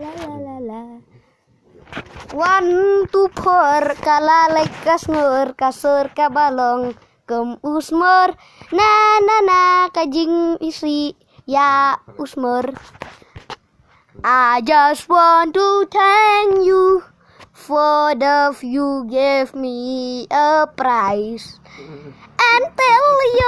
la la la la. One two four kala lekas kasur kabalong. Kem usmur na na na kajing isi. Ya usmur I just want to thank you for the you gave me a prize. And